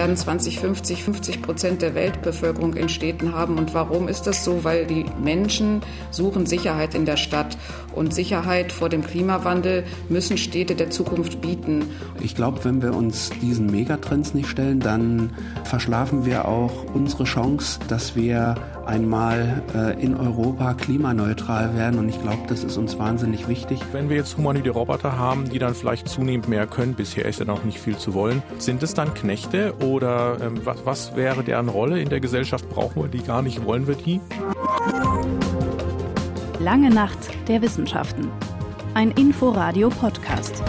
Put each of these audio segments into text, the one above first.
werden 2050 50 Prozent der Weltbevölkerung in Städten haben. Und warum ist das so? Weil die Menschen suchen Sicherheit in der Stadt. Und Sicherheit vor dem Klimawandel müssen Städte der Zukunft bieten. Ich glaube, wenn wir uns diesen Megatrends nicht stellen, dann verschlafen wir auch unsere Chance, dass wir einmal äh, in Europa klimaneutral werden. Und ich glaube, das ist uns wahnsinnig wichtig. Wenn wir jetzt humanoide Roboter haben, die dann vielleicht zunehmend mehr können, bisher ist ja noch nicht viel zu wollen, sind es dann Knechte oder ähm, was, was wäre deren Rolle in der Gesellschaft? Brauchen wir die gar nicht? Wollen wir die? Lange Nacht der Wissenschaften. Ein Inforadio-Podcast.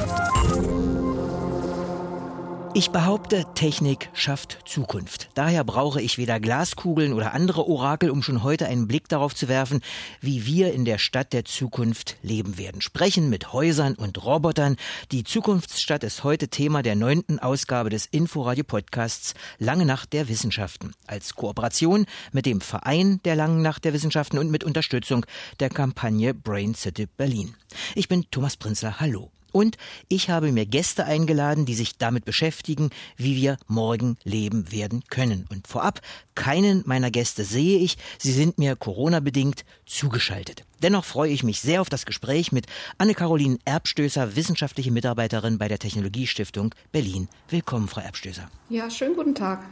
Ich behaupte, Technik schafft Zukunft. Daher brauche ich weder Glaskugeln oder andere Orakel, um schon heute einen Blick darauf zu werfen, wie wir in der Stadt der Zukunft leben werden. Sprechen mit Häusern und Robotern. Die Zukunftsstadt ist heute Thema der neunten Ausgabe des Inforadio Podcasts Lange Nacht der Wissenschaften. Als Kooperation mit dem Verein der Langen Nacht der Wissenschaften und mit Unterstützung der Kampagne Brain City Berlin. Ich bin Thomas Prinzler. Hallo. Und ich habe mir Gäste eingeladen, die sich damit beschäftigen, wie wir morgen leben werden können. Und vorab, keinen meiner Gäste sehe ich. Sie sind mir Corona-bedingt zugeschaltet. Dennoch freue ich mich sehr auf das Gespräch mit Anne-Caroline Erbstößer, wissenschaftliche Mitarbeiterin bei der Technologiestiftung Berlin. Willkommen, Frau Erbstößer. Ja, schönen guten Tag.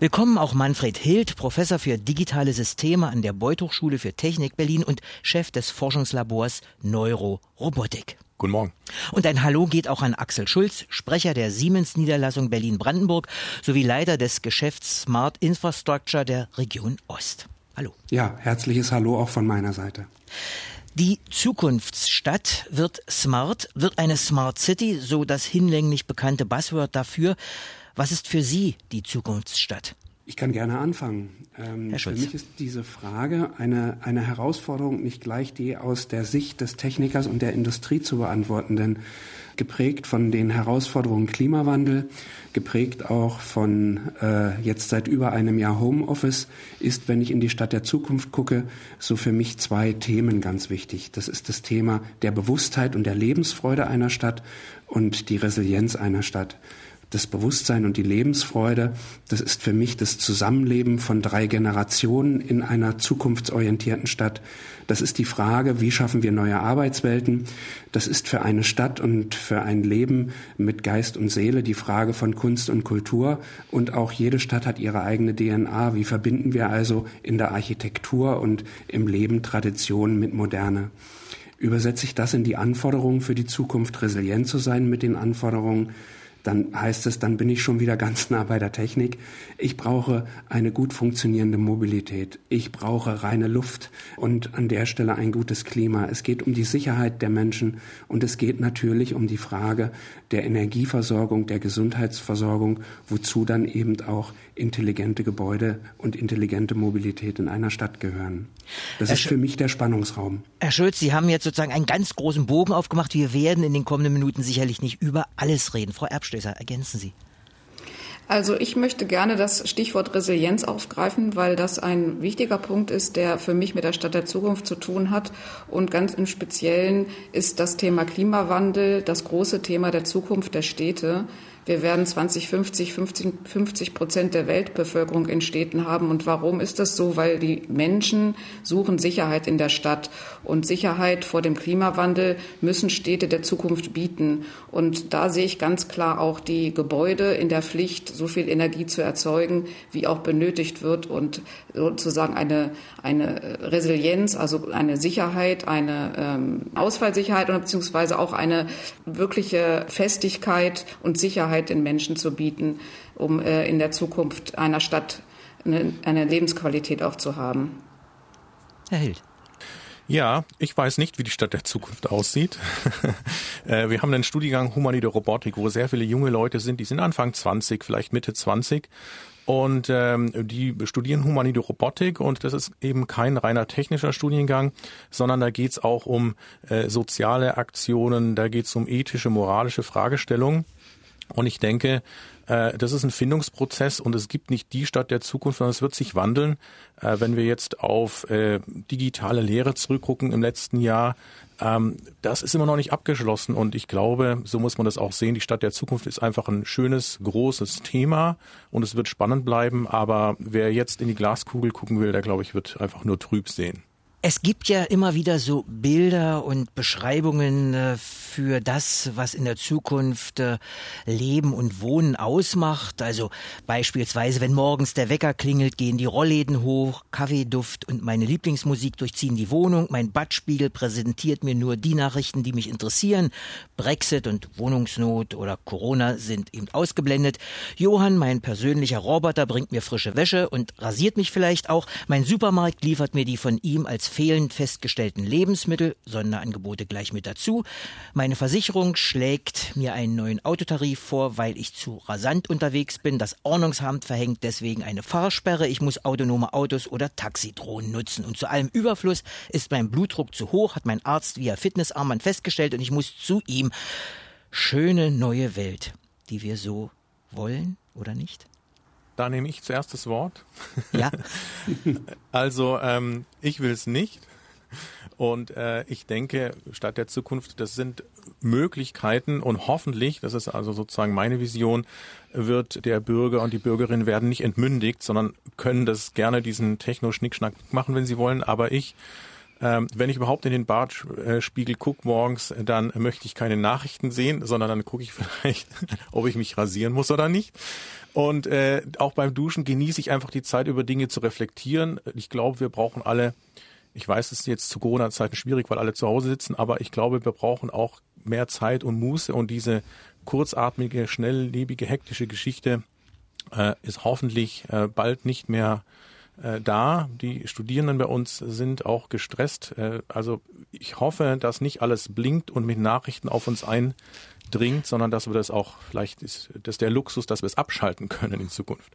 Willkommen auch Manfred Hild, Professor für digitale Systeme an der Beuth Hochschule für Technik Berlin und Chef des Forschungslabors Neurorobotik. Guten Morgen. Und ein Hallo geht auch an Axel Schulz, Sprecher der Siemens-Niederlassung Berlin-Brandenburg sowie Leiter des Geschäfts Smart Infrastructure der Region Ost. Hallo. Ja, herzliches Hallo auch von meiner Seite. Die Zukunftsstadt wird smart, wird eine Smart City, so das hinlänglich bekannte Buzzword dafür. Was ist für Sie die Zukunftsstadt? Ich kann gerne anfangen. Ähm, für mich ist diese Frage eine, eine Herausforderung, nicht gleich die aus der Sicht des Technikers und der Industrie zu beantworten, denn geprägt von den Herausforderungen Klimawandel, geprägt auch von äh, jetzt seit über einem Jahr Homeoffice, ist, wenn ich in die Stadt der Zukunft gucke, so für mich zwei Themen ganz wichtig. Das ist das Thema der Bewusstheit und der Lebensfreude einer Stadt und die Resilienz einer Stadt das Bewusstsein und die Lebensfreude, das ist für mich das Zusammenleben von drei Generationen in einer zukunftsorientierten Stadt. Das ist die Frage, wie schaffen wir neue Arbeitswelten? Das ist für eine Stadt und für ein Leben mit Geist und Seele die Frage von Kunst und Kultur. Und auch jede Stadt hat ihre eigene DNA. Wie verbinden wir also in der Architektur und im Leben Tradition mit Moderne? Übersetze ich das in die Anforderungen für die Zukunft, resilient zu sein mit den Anforderungen? Dann heißt es, dann bin ich schon wieder ganz nah bei der Technik. Ich brauche eine gut funktionierende Mobilität. Ich brauche reine Luft und an der Stelle ein gutes Klima. Es geht um die Sicherheit der Menschen und es geht natürlich um die Frage der Energieversorgung, der Gesundheitsversorgung, wozu dann eben auch intelligente Gebäude und intelligente Mobilität in einer Stadt gehören. Das Herr ist für mich der Spannungsraum. Herr Schulz, Sie haben jetzt sozusagen einen ganz großen Bogen aufgemacht. Wir werden in den kommenden Minuten sicherlich nicht über alles reden. Frau Erbstößer, ergänzen Sie. Also ich möchte gerne das Stichwort Resilienz aufgreifen, weil das ein wichtiger Punkt ist, der für mich mit der Stadt der Zukunft zu tun hat. Und ganz im Speziellen ist das Thema Klimawandel das große Thema der Zukunft der Städte. Wir werden 2050 50 Prozent der Weltbevölkerung in Städten haben. Und warum ist das so? Weil die Menschen suchen Sicherheit in der Stadt. Und Sicherheit vor dem Klimawandel müssen Städte der Zukunft bieten. Und da sehe ich ganz klar auch die Gebäude in der Pflicht, so viel Energie zu erzeugen, wie auch benötigt wird und sozusagen eine, eine Resilienz, also eine Sicherheit, eine ähm, Ausfallsicherheit und beziehungsweise auch eine wirkliche Festigkeit und Sicherheit Sicherheit den Menschen zu bieten, um äh, in der Zukunft einer Stadt eine, eine Lebensqualität auch zu haben. Herr Hild. Ja, ich weiß nicht, wie die Stadt der Zukunft aussieht. Äh, wir haben einen Studiengang Humanide Robotik, wo sehr viele junge Leute sind, die sind Anfang 20, vielleicht Mitte 20 und ähm, die studieren Humanide Robotik und das ist eben kein reiner technischer Studiengang, sondern da geht's auch um äh, soziale Aktionen, da geht's um ethische, moralische Fragestellungen. Und ich denke, äh, das ist ein Findungsprozess und es gibt nicht die Stadt der Zukunft, sondern es wird sich wandeln. Äh, wenn wir jetzt auf äh, digitale Lehre zurückgucken im letzten Jahr, ähm, das ist immer noch nicht abgeschlossen und ich glaube, so muss man das auch sehen. Die Stadt der Zukunft ist einfach ein schönes, großes Thema und es wird spannend bleiben. Aber wer jetzt in die Glaskugel gucken will, der glaube ich wird einfach nur trüb sehen. Es gibt ja immer wieder so Bilder und Beschreibungen äh, für das, was in der Zukunft äh, Leben und Wohnen ausmacht. Also beispielsweise, wenn morgens der Wecker klingelt, gehen die Rollläden hoch, Kaffeeduft und meine Lieblingsmusik durchziehen die Wohnung. Mein Badspiegel präsentiert mir nur die Nachrichten, die mich interessieren. Brexit und Wohnungsnot oder Corona sind eben ausgeblendet. Johann, mein persönlicher Roboter, bringt mir frische Wäsche und rasiert mich vielleicht auch. Mein Supermarkt liefert mir die von ihm als fehlend festgestellten Lebensmittel, Sonderangebote gleich mit dazu. Meine Versicherung schlägt mir einen neuen Autotarif vor, weil ich zu rasant unterwegs bin. Das Ordnungsamt verhängt deswegen eine Fahrsperre. Ich muss autonome Autos oder Taxidrohnen nutzen. Und zu allem Überfluss ist mein Blutdruck zu hoch, hat mein Arzt via Fitnessarmband festgestellt und ich muss zu ihm. Schöne neue Welt, die wir so wollen oder nicht? Da nehme ich zuerst das Wort. Ja. also ähm, ich will es nicht. Und äh, ich denke, Stadt der Zukunft, das sind Möglichkeiten und hoffentlich, das ist also sozusagen meine Vision, wird der Bürger und die Bürgerin werden nicht entmündigt, sondern können das gerne diesen Techno-Schnickschnack machen, wenn sie wollen. Aber ich ähm, wenn ich überhaupt in den Bartspiegel gucke morgens, dann möchte ich keine Nachrichten sehen, sondern dann gucke ich vielleicht, ob ich mich rasieren muss oder nicht. Und äh, auch beim Duschen genieße ich einfach die Zeit, über Dinge zu reflektieren. Ich glaube, wir brauchen alle, ich weiß, es ist jetzt zu Corona-Zeiten schwierig, weil alle zu Hause sitzen, aber ich glaube, wir brauchen auch mehr Zeit und Muße und diese kurzatmige, schnelllebige, hektische Geschichte äh, ist hoffentlich äh, bald nicht mehr äh, da. Die Studierenden bei uns sind auch gestresst. Äh, also ich hoffe, dass nicht alles blinkt und mit Nachrichten auf uns eindringt, sondern dass wir das auch, vielleicht ist das der Luxus, dass wir es abschalten können in Zukunft.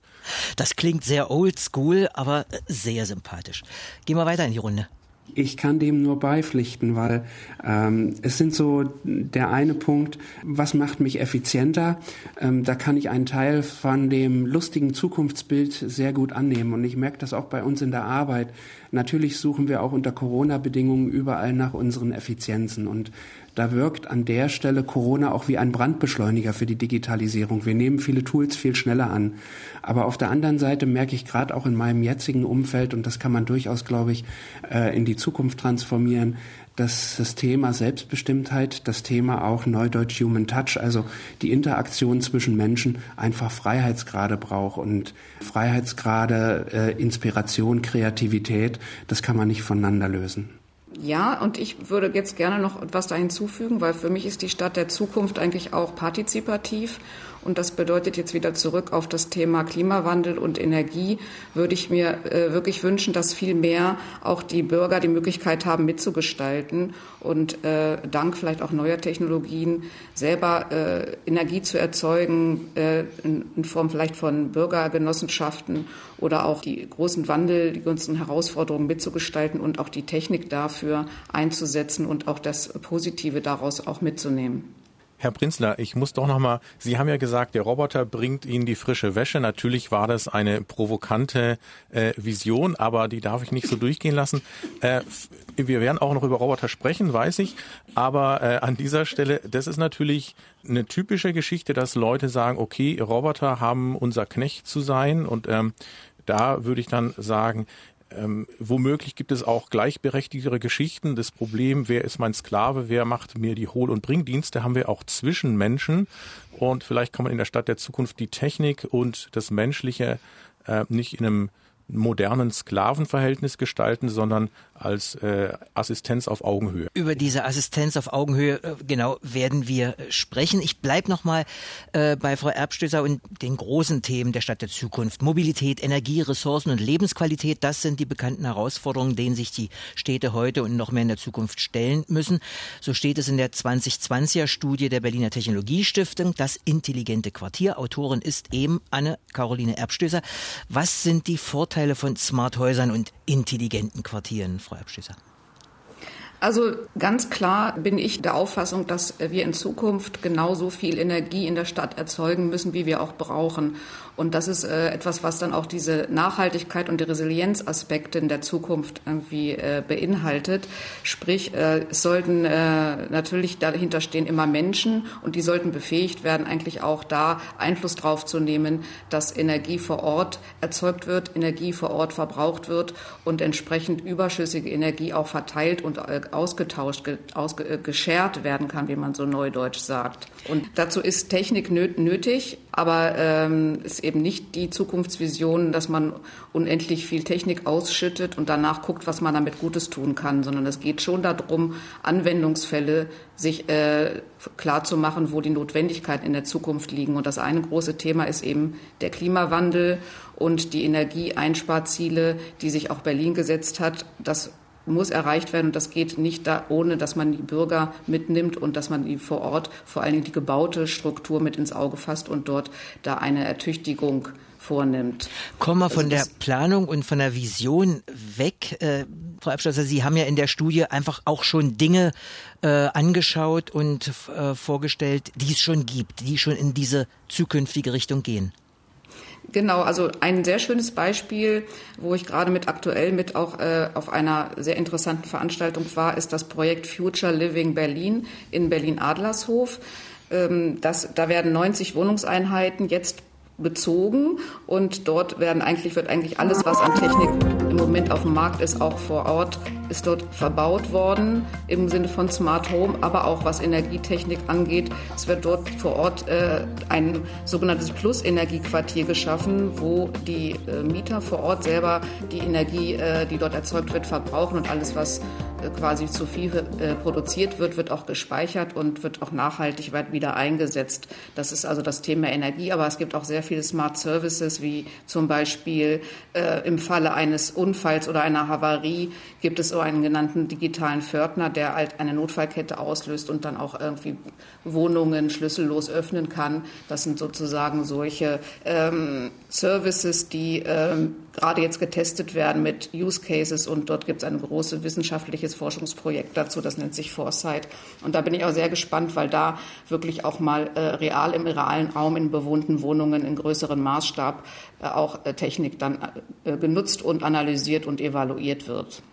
Das klingt sehr oldschool, aber sehr sympathisch. Gehen wir weiter in die Runde. Ich kann dem nur beipflichten, weil ähm, es sind so der eine Punkt, was macht mich effizienter? Ähm, da kann ich einen Teil von dem lustigen Zukunftsbild sehr gut annehmen. Und ich merke das auch bei uns in der Arbeit. Natürlich suchen wir auch unter Corona-Bedingungen überall nach unseren Effizienzen. Und da wirkt an der Stelle Corona auch wie ein Brandbeschleuniger für die Digitalisierung. Wir nehmen viele Tools viel schneller an. Aber auf der anderen Seite merke ich gerade auch in meinem jetzigen Umfeld, und das kann man durchaus, glaube ich, äh, in die Zukunft transformieren, dass das Thema Selbstbestimmtheit, das Thema auch Neudeutsch Human Touch, also die Interaktion zwischen Menschen einfach Freiheitsgrade braucht und Freiheitsgrade, äh, Inspiration, Kreativität, das kann man nicht voneinander lösen. Ja, und ich würde jetzt gerne noch etwas da hinzufügen, weil für mich ist die Stadt der Zukunft eigentlich auch partizipativ. Und das bedeutet jetzt wieder zurück auf das Thema Klimawandel und Energie, würde ich mir äh, wirklich wünschen, dass viel mehr auch die Bürger die Möglichkeit haben, mitzugestalten und äh, dank vielleicht auch neuer Technologien selber äh, Energie zu erzeugen, äh, in, in Form vielleicht von Bürgergenossenschaften oder auch die großen Wandel, die ganzen Herausforderungen mitzugestalten und auch die Technik dafür einzusetzen und auch das Positive daraus auch mitzunehmen. Herr Prinzler, ich muss doch noch mal, Sie haben ja gesagt, der Roboter bringt Ihnen die frische Wäsche. Natürlich war das eine provokante äh, Vision, aber die darf ich nicht so durchgehen lassen. Äh, wir werden auch noch über Roboter sprechen, weiß ich. Aber äh, an dieser Stelle, das ist natürlich eine typische Geschichte, dass Leute sagen, okay, Roboter haben unser Knecht zu sein. Und ähm, da würde ich dann sagen, ähm, womöglich gibt es auch gleichberechtigtere Geschichten. Das Problem, wer ist mein Sklave, wer macht mir die Hohl- und Bringdienste, haben wir auch zwischen Menschen. Und vielleicht kann man in der Stadt der Zukunft die Technik und das Menschliche äh, nicht in einem modernen Sklavenverhältnis gestalten, sondern als äh, Assistenz auf Augenhöhe. Über diese Assistenz auf Augenhöhe äh, genau werden wir äh, sprechen. Ich bleibe nochmal äh, bei Frau Erbstößer und den großen Themen der Stadt der Zukunft. Mobilität, Energie, Ressourcen und Lebensqualität, das sind die bekannten Herausforderungen, denen sich die Städte heute und noch mehr in der Zukunft stellen müssen. So steht es in der 2020er Studie der Berliner Technologiestiftung. Das intelligente Quartier. Autorin ist eben Anne-Caroline Erbstößer. Was sind die Vorteile von Smarthäusern und intelligenten Quartieren? Frau Abschließer? Also ganz klar bin ich der Auffassung, dass wir in Zukunft genauso viel Energie in der Stadt erzeugen müssen, wie wir auch brauchen. Und das ist äh, etwas, was dann auch diese Nachhaltigkeit und die Resilienzaspekte in der Zukunft irgendwie äh, beinhaltet. Sprich, äh, es sollten äh, natürlich dahinter stehen immer Menschen und die sollten befähigt werden, eigentlich auch da Einfluss drauf zu nehmen, dass Energie vor Ort erzeugt wird, Energie vor Ort verbraucht wird und entsprechend überschüssige Energie auch verteilt und äh, ausgetauscht, ge, ausge, äh, geschert werden kann, wie man so neudeutsch sagt. Und dazu ist Technik nötig, aber ähm, ist eben nicht die Zukunftsvision, dass man unendlich viel Technik ausschüttet und danach guckt, was man damit Gutes tun kann, sondern es geht schon darum, Anwendungsfälle sich äh, klar zu machen, wo die Notwendigkeiten in der Zukunft liegen. Und das eine große Thema ist eben der Klimawandel und die Energieeinsparziele, die sich auch Berlin gesetzt hat. Das muss erreicht werden und das geht nicht da, ohne dass man die Bürger mitnimmt und dass man die vor Ort vor allen Dingen die gebaute Struktur mit ins Auge fasst und dort da eine Ertüchtigung vornimmt. Kommen wir also von der Planung und von der Vision weg. Äh, Frau Abschlosser, Sie haben ja in der Studie einfach auch schon Dinge äh, angeschaut und äh, vorgestellt, die es schon gibt, die schon in diese zukünftige Richtung gehen. Genau, also ein sehr schönes Beispiel, wo ich gerade mit aktuell mit auch äh, auf einer sehr interessanten Veranstaltung war, ist das Projekt Future Living Berlin in Berlin-Adlershof. Ähm, das, da werden 90 Wohnungseinheiten jetzt bezogen und dort werden eigentlich, wird eigentlich alles, was an Technik im Moment auf dem Markt ist, auch vor Ort, ist dort verbaut worden im Sinne von Smart Home, aber auch was Energietechnik angeht. Es wird dort vor Ort äh, ein sogenanntes Plus-Energiequartier geschaffen, wo die äh, Mieter vor Ort selber die Energie, äh, die dort erzeugt wird, verbrauchen und alles, was äh, quasi zu viel äh, produziert wird, wird auch gespeichert und wird auch nachhaltig wieder eingesetzt. Das ist also das Thema Energie, aber es gibt auch sehr viele Smart Services, wie zum Beispiel äh, im Falle eines Unfalls oder einer Havarie gibt es so einen genannten digitalen Pförtner, der halt eine Notfallkette auslöst und dann auch irgendwie Wohnungen schlüssellos öffnen kann. Das sind sozusagen solche ähm, Services, die ähm, gerade jetzt getestet werden mit Use Cases und dort gibt es ein großes wissenschaftliches Forschungsprojekt dazu, das nennt sich Foresight. Und da bin ich auch sehr gespannt, weil da wirklich auch mal äh, real im realen Raum in bewohnten Wohnungen in größerem Maßstab äh, auch äh, Technik dann äh, genutzt und analysiert und evaluiert wird.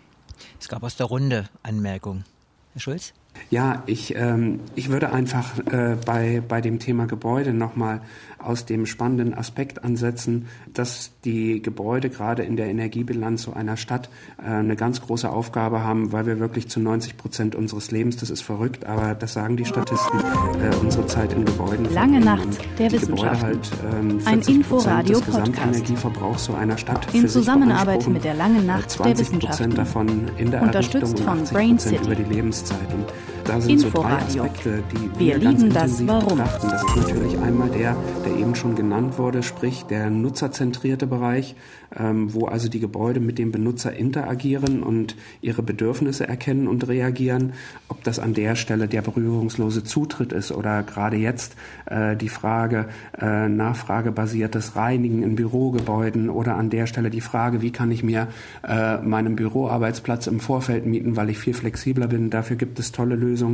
Es gab aus der Runde Anmerkungen. Herr Schulz? Ja, ich, ähm, ich würde einfach äh, bei, bei dem Thema Gebäude nochmal aus dem spannenden Aspekt ansetzen, dass die Gebäude gerade in der Energiebilanz so einer Stadt äh, eine ganz große Aufgabe haben, weil wir wirklich zu 90 Prozent unseres Lebens, das ist verrückt, aber das sagen die Statisten, äh, unsere Zeit in Gebäuden. Lange Nacht der Wissenschaft. Halt, ähm, Ein Inforadio-Podcast. so einer Stadt in Zusammenarbeit mit der Langen Nacht der Wissenschaft. davon in der Unterstützt von Brain City. über die Lebenszeit. Und da sind Inforadio. so drei Aspekte, die wir, wir lieben ganz das Warum. betrachten. Das ist natürlich einmal der, der eben schon genannt wurde, sprich der nutzerzentrierte Bereich, ähm, wo also die Gebäude mit dem Benutzer interagieren und ihre Bedürfnisse erkennen und reagieren. Ob das an der Stelle der berührungslose Zutritt ist oder gerade jetzt äh, die Frage äh, nachfragebasiertes Reinigen in Bürogebäuden oder an der Stelle die Frage, wie kann ich mir äh, meinen Büroarbeitsplatz im Vorfeld mieten, weil ich viel flexibler bin. Dafür gibt es tolle Lösungen. 这种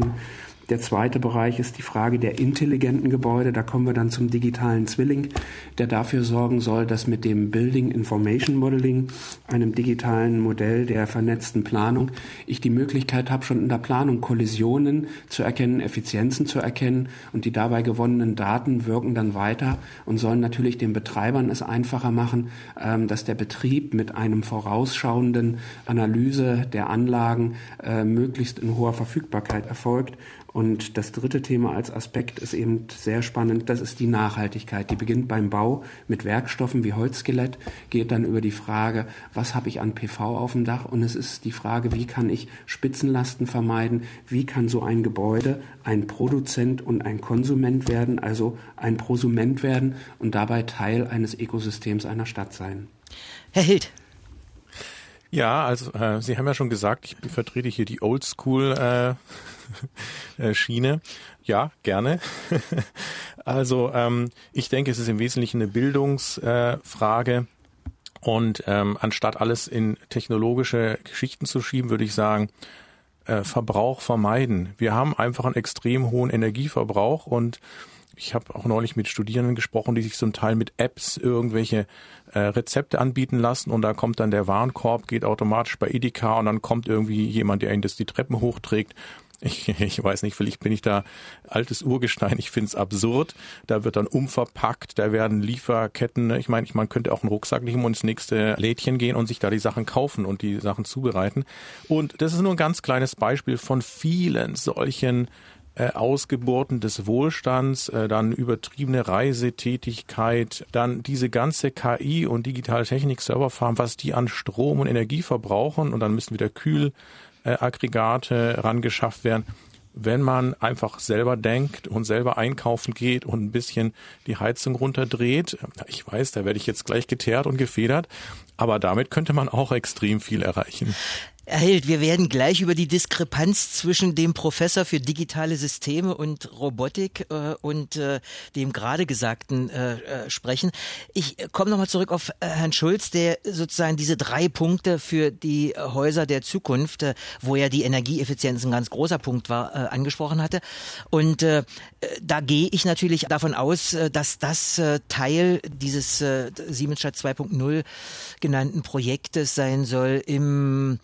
Der zweite Bereich ist die Frage der intelligenten Gebäude. Da kommen wir dann zum digitalen Zwilling, der dafür sorgen soll, dass mit dem Building Information Modeling, einem digitalen Modell der vernetzten Planung, ich die Möglichkeit habe, schon in der Planung Kollisionen zu erkennen, Effizienzen zu erkennen und die dabei gewonnenen Daten wirken dann weiter und sollen natürlich den Betreibern es einfacher machen, ähm, dass der Betrieb mit einem vorausschauenden Analyse der Anlagen äh, möglichst in hoher Verfügbarkeit erfolgt und das dritte Thema als Aspekt ist eben sehr spannend. Das ist die Nachhaltigkeit. Die beginnt beim Bau mit Werkstoffen wie Holzskelett, geht dann über die Frage, was habe ich an PV auf dem Dach? Und es ist die Frage, wie kann ich Spitzenlasten vermeiden? Wie kann so ein Gebäude ein Produzent und ein Konsument werden, also ein Prosument werden und dabei Teil eines Ökosystems einer Stadt sein? Herr Hild, ja, also äh, Sie haben ja schon gesagt, ich vertrete hier die Oldschool äh, äh. Ja, gerne. also ähm, ich denke, es ist im Wesentlichen eine Bildungsfrage. Und ähm, anstatt alles in technologische Geschichten zu schieben, würde ich sagen, äh, Verbrauch vermeiden. Wir haben einfach einen extrem hohen Energieverbrauch und ich habe auch neulich mit Studierenden gesprochen, die sich zum Teil mit Apps irgendwelche äh, Rezepte anbieten lassen und da kommt dann der Warenkorb, geht automatisch bei Edeka und dann kommt irgendwie jemand, der ihnen das die Treppen hochträgt ich, ich weiß nicht, vielleicht bin ich da altes Urgestein. Ich finde es absurd. Da wird dann umverpackt, da werden Lieferketten. Ich meine, ich, man könnte auch einen Rucksack nehmen und ins nächste Lädchen gehen und sich da die Sachen kaufen und die Sachen zubereiten. Und das ist nur ein ganz kleines Beispiel von vielen solchen Ausgeburten des Wohlstands, äh, dann übertriebene Reisetätigkeit, dann diese ganze KI und digitale Technik Serverfarm, was die an Strom und Energie verbrauchen und dann müssen wieder Kühl äh, Aggregate rangeschafft werden. Wenn man einfach selber denkt und selber einkaufen geht und ein bisschen die Heizung runterdreht, ich weiß, da werde ich jetzt gleich geteert und gefedert, aber damit könnte man auch extrem viel erreichen. Herr Held, wir werden gleich über die Diskrepanz zwischen dem Professor für digitale Systeme und Robotik äh, und äh, dem gerade Gesagten äh, äh sprechen. Ich komme nochmal zurück auf äh, Herrn Schulz, der sozusagen diese drei Punkte für die Häuser der Zukunft, äh, wo ja die Energieeffizienz ein ganz großer Punkt war, angesprochen hatte. Und da gehe ich natürlich davon aus, dass das Teil dieses Siemens Stadt 2.0 genannten Projektes sein soll im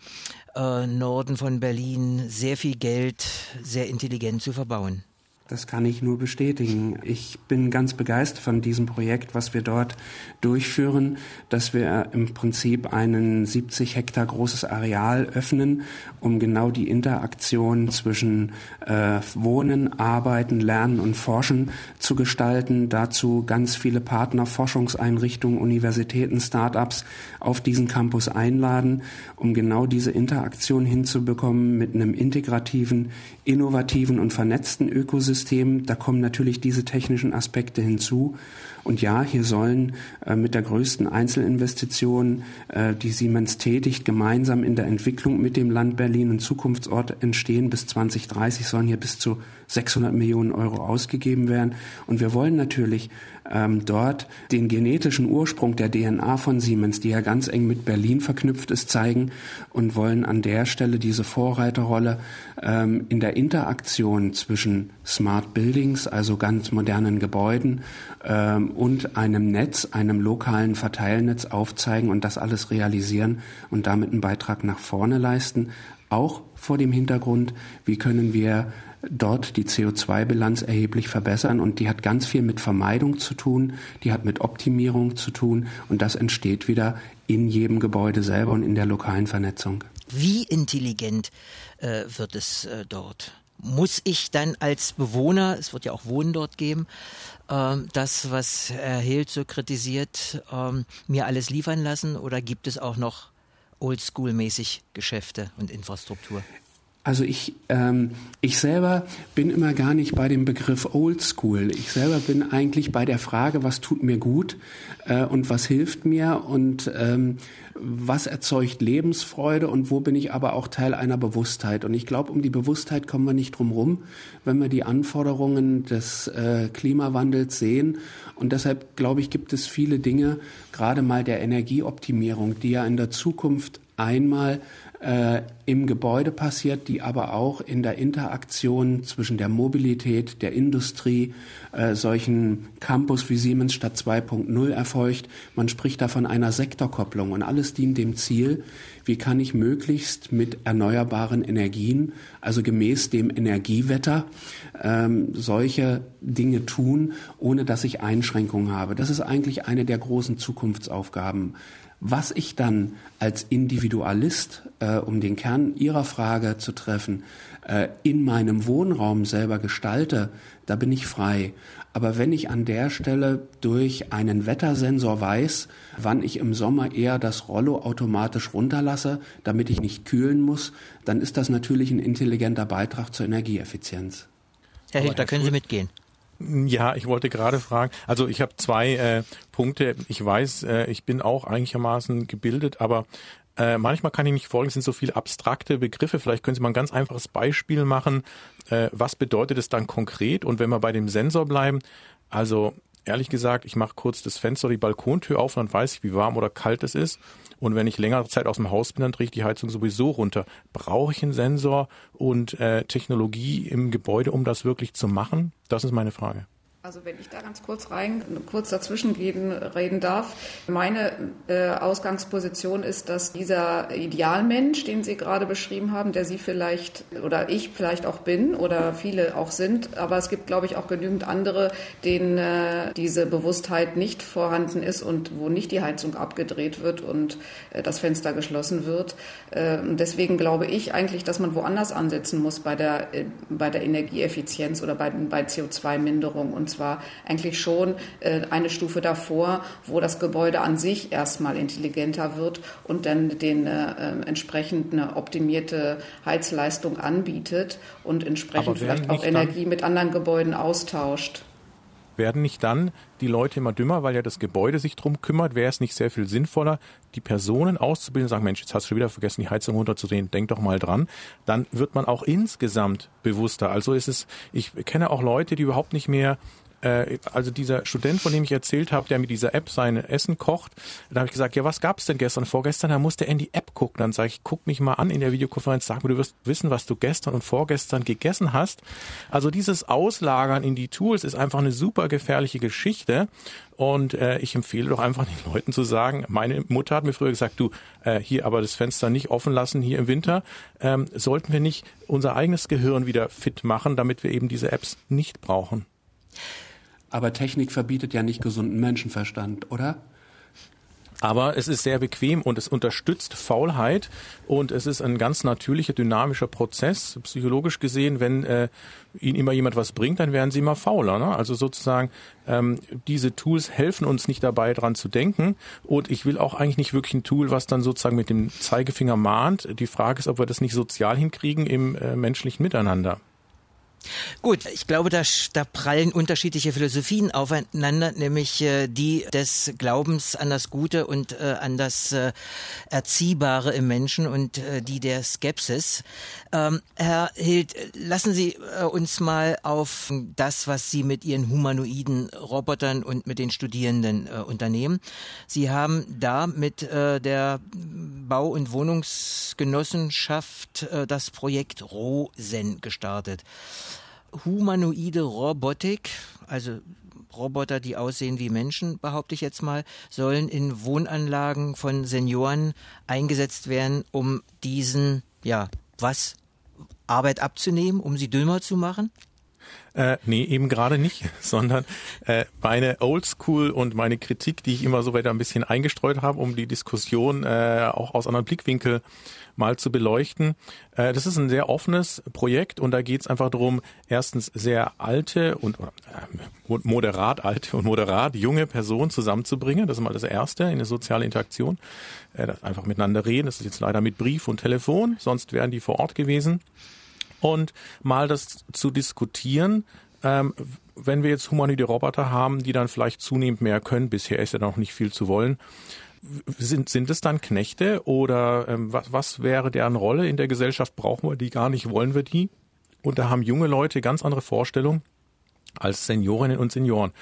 äh, Norden von Berlin sehr viel Geld sehr intelligent zu verbauen. Das kann ich nur bestätigen. Ich bin ganz begeistert von diesem Projekt, was wir dort durchführen, dass wir im Prinzip einen 70 Hektar großes Areal öffnen, um genau die Interaktion zwischen äh, Wohnen, Arbeiten, Lernen und Forschen zu gestalten. Dazu ganz viele Partner, Forschungseinrichtungen, Universitäten, Start-ups auf diesen Campus einladen, um genau diese Interaktion hinzubekommen mit einem integrativen, innovativen und vernetzten Ökosystem. Da kommen natürlich diese technischen Aspekte hinzu. Und ja, hier sollen äh, mit der größten Einzelinvestition, äh, die Siemens tätigt, gemeinsam in der Entwicklung mit dem Land Berlin ein Zukunftsort entstehen. Bis 2030 sollen hier bis zu 600 Millionen Euro ausgegeben werden. Und wir wollen natürlich ähm, dort den genetischen Ursprung der DNA von Siemens, die ja ganz eng mit Berlin verknüpft ist, zeigen und wollen an der Stelle diese Vorreiterrolle ähm, in der Interaktion zwischen Smart Buildings, also ganz modernen Gebäuden, ähm, und einem Netz, einem lokalen Verteilnetz aufzeigen und das alles realisieren und damit einen Beitrag nach vorne leisten. Auch vor dem Hintergrund, wie können wir dort die CO2-Bilanz erheblich verbessern und die hat ganz viel mit Vermeidung zu tun, die hat mit Optimierung zu tun und das entsteht wieder in jedem Gebäude selber und in der lokalen Vernetzung. Wie intelligent äh, wird es äh, dort? Muss ich dann als Bewohner, es wird ja auch Wohnen dort geben, äh, das, was Herr Hild so kritisiert, ähm, mir alles liefern lassen oder gibt es auch noch oldschool-mäßig Geschäfte und Infrastruktur? Also ich, ähm, ich selber bin immer gar nicht bei dem Begriff Old School. Ich selber bin eigentlich bei der Frage, was tut mir gut äh, und was hilft mir und ähm, was erzeugt Lebensfreude und wo bin ich aber auch Teil einer Bewusstheit. Und ich glaube, um die Bewusstheit kommen wir nicht drum rum, wenn wir die Anforderungen des äh, Klimawandels sehen. Und deshalb glaube ich, gibt es viele Dinge, gerade mal der Energieoptimierung, die ja in der Zukunft einmal äh, im Gebäude passiert, die aber auch in der Interaktion zwischen der Mobilität, der Industrie, äh, solchen Campus wie Siemens Stadt 2.0 erfolgt. Man spricht da von einer Sektorkopplung und alles dient dem Ziel, wie kann ich möglichst mit erneuerbaren Energien, also gemäß dem Energiewetter, ähm, solche Dinge tun, ohne dass ich Einschränkungen habe. Das ist eigentlich eine der großen Zukunftsaufgaben was ich dann als Individualist, äh, um den Kern Ihrer Frage zu treffen, äh, in meinem Wohnraum selber gestalte, da bin ich frei. Aber wenn ich an der Stelle durch einen Wettersensor weiß, wann ich im Sommer eher das Rollo automatisch runterlasse, damit ich nicht kühlen muss, dann ist das natürlich ein intelligenter Beitrag zur Energieeffizienz. Herr Hild, da können Sie mitgehen. Ja, ich wollte gerade fragen, also ich habe zwei äh, Punkte. Ich weiß, äh, ich bin auch einigermaßen gebildet, aber äh, manchmal kann ich nicht folgen, es sind so viele abstrakte Begriffe. Vielleicht können Sie mal ein ganz einfaches Beispiel machen. Äh, was bedeutet es dann konkret? Und wenn wir bei dem Sensor bleiben, also ehrlich gesagt, ich mache kurz das Fenster, die Balkontür auf und dann weiß ich, wie warm oder kalt es ist. Und wenn ich längere Zeit aus dem Haus bin, dann drehe ich die Heizung sowieso runter. Brauche ich einen Sensor und äh, Technologie im Gebäude, um das wirklich zu machen? Das ist meine Frage. Also wenn ich da ganz kurz rein, kurz dazwischen gehen, reden darf. Meine äh, Ausgangsposition ist, dass dieser Idealmensch, den Sie gerade beschrieben haben, der Sie vielleicht oder ich vielleicht auch bin oder viele auch sind, aber es gibt, glaube ich, auch genügend andere, denen äh, diese Bewusstheit nicht vorhanden ist und wo nicht die Heizung abgedreht wird und äh, das Fenster geschlossen wird. Äh, deswegen glaube ich eigentlich, dass man woanders ansetzen muss bei der, äh, bei der Energieeffizienz oder bei, bei CO2-Minderung und zwar eigentlich schon äh, eine Stufe davor, wo das Gebäude an sich erstmal intelligenter wird und dann den äh, ähm, entsprechend eine optimierte Heizleistung anbietet und entsprechend vielleicht auch Energie mit anderen Gebäuden austauscht werden nicht dann die Leute immer dümmer, weil ja das Gebäude sich drum kümmert? Wäre es nicht sehr viel sinnvoller, die Personen auszubilden und sagen, Mensch, jetzt hast du schon wieder vergessen, die Heizung runterzudrehen, denk doch mal dran. Dann wird man auch insgesamt bewusster. Also ist es, ich kenne auch Leute, die überhaupt nicht mehr äh, also dieser Student, von dem ich erzählt habe, der mit dieser App sein Essen kocht, da habe ich gesagt, ja, was gab's denn gestern, vorgestern? Da musste er in die App gucken. Dann sage ich, guck mich mal an in der Videokonferenz, sag mir, du wirst wissen, was du gestern und vorgestern gegessen hast. Also dieses Auslagern in die Tools ist einfach eine super gefährliche Geschichte. Und äh, ich empfehle doch einfach den Leuten zu sagen, meine Mutter hat mir früher gesagt, du, äh, hier aber das Fenster nicht offen lassen hier im Winter. Ähm, sollten wir nicht unser eigenes Gehirn wieder fit machen, damit wir eben diese Apps nicht brauchen? Aber Technik verbietet ja nicht gesunden Menschenverstand, oder? Aber es ist sehr bequem und es unterstützt Faulheit und es ist ein ganz natürlicher, dynamischer Prozess. Psychologisch gesehen, wenn äh, Ihnen immer jemand was bringt, dann werden Sie immer fauler. Ne? Also sozusagen, ähm, diese Tools helfen uns nicht dabei, dran zu denken. Und ich will auch eigentlich nicht wirklich ein Tool, was dann sozusagen mit dem Zeigefinger mahnt. Die Frage ist, ob wir das nicht sozial hinkriegen im äh, menschlichen Miteinander. Gut, ich glaube, da, da prallen unterschiedliche Philosophien aufeinander, nämlich äh, die des Glaubens an das Gute und äh, an das äh, Erziehbare im Menschen und äh, die der Skepsis. Ähm, Herr Hild, lassen Sie äh, uns mal auf das, was Sie mit Ihren humanoiden Robotern und mit den Studierenden äh, unternehmen. Sie haben da mit der Bau- und Wohnungsgenossenschaft das Projekt Rosen gestartet humanoide Robotik, also Roboter, die aussehen wie Menschen, behaupte ich jetzt mal, sollen in Wohnanlagen von Senioren eingesetzt werden, um diesen, ja, was, Arbeit abzunehmen, um sie dümmer zu machen? Äh, nee, eben gerade nicht, sondern äh, meine Oldschool und meine Kritik, die ich immer so weiter ein bisschen eingestreut habe, um die Diskussion äh, auch aus anderen Blickwinkel mal zu beleuchten. Äh, das ist ein sehr offenes Projekt und da geht es einfach darum, erstens sehr alte und äh, moderat alte und moderat junge Personen zusammenzubringen. Das ist mal das Erste in der sozialen Interaktion. Äh, einfach miteinander reden. Das ist jetzt leider mit Brief und Telefon, sonst wären die vor Ort gewesen. Und mal das zu diskutieren, ähm, wenn wir jetzt humanoide Roboter haben, die dann vielleicht zunehmend mehr können, bisher ist ja noch nicht viel zu wollen, sind, sind es dann Knechte oder ähm, was, was wäre deren Rolle in der Gesellschaft? Brauchen wir die gar nicht? Wollen wir die? Und da haben junge Leute ganz andere Vorstellungen als Seniorinnen und Senioren.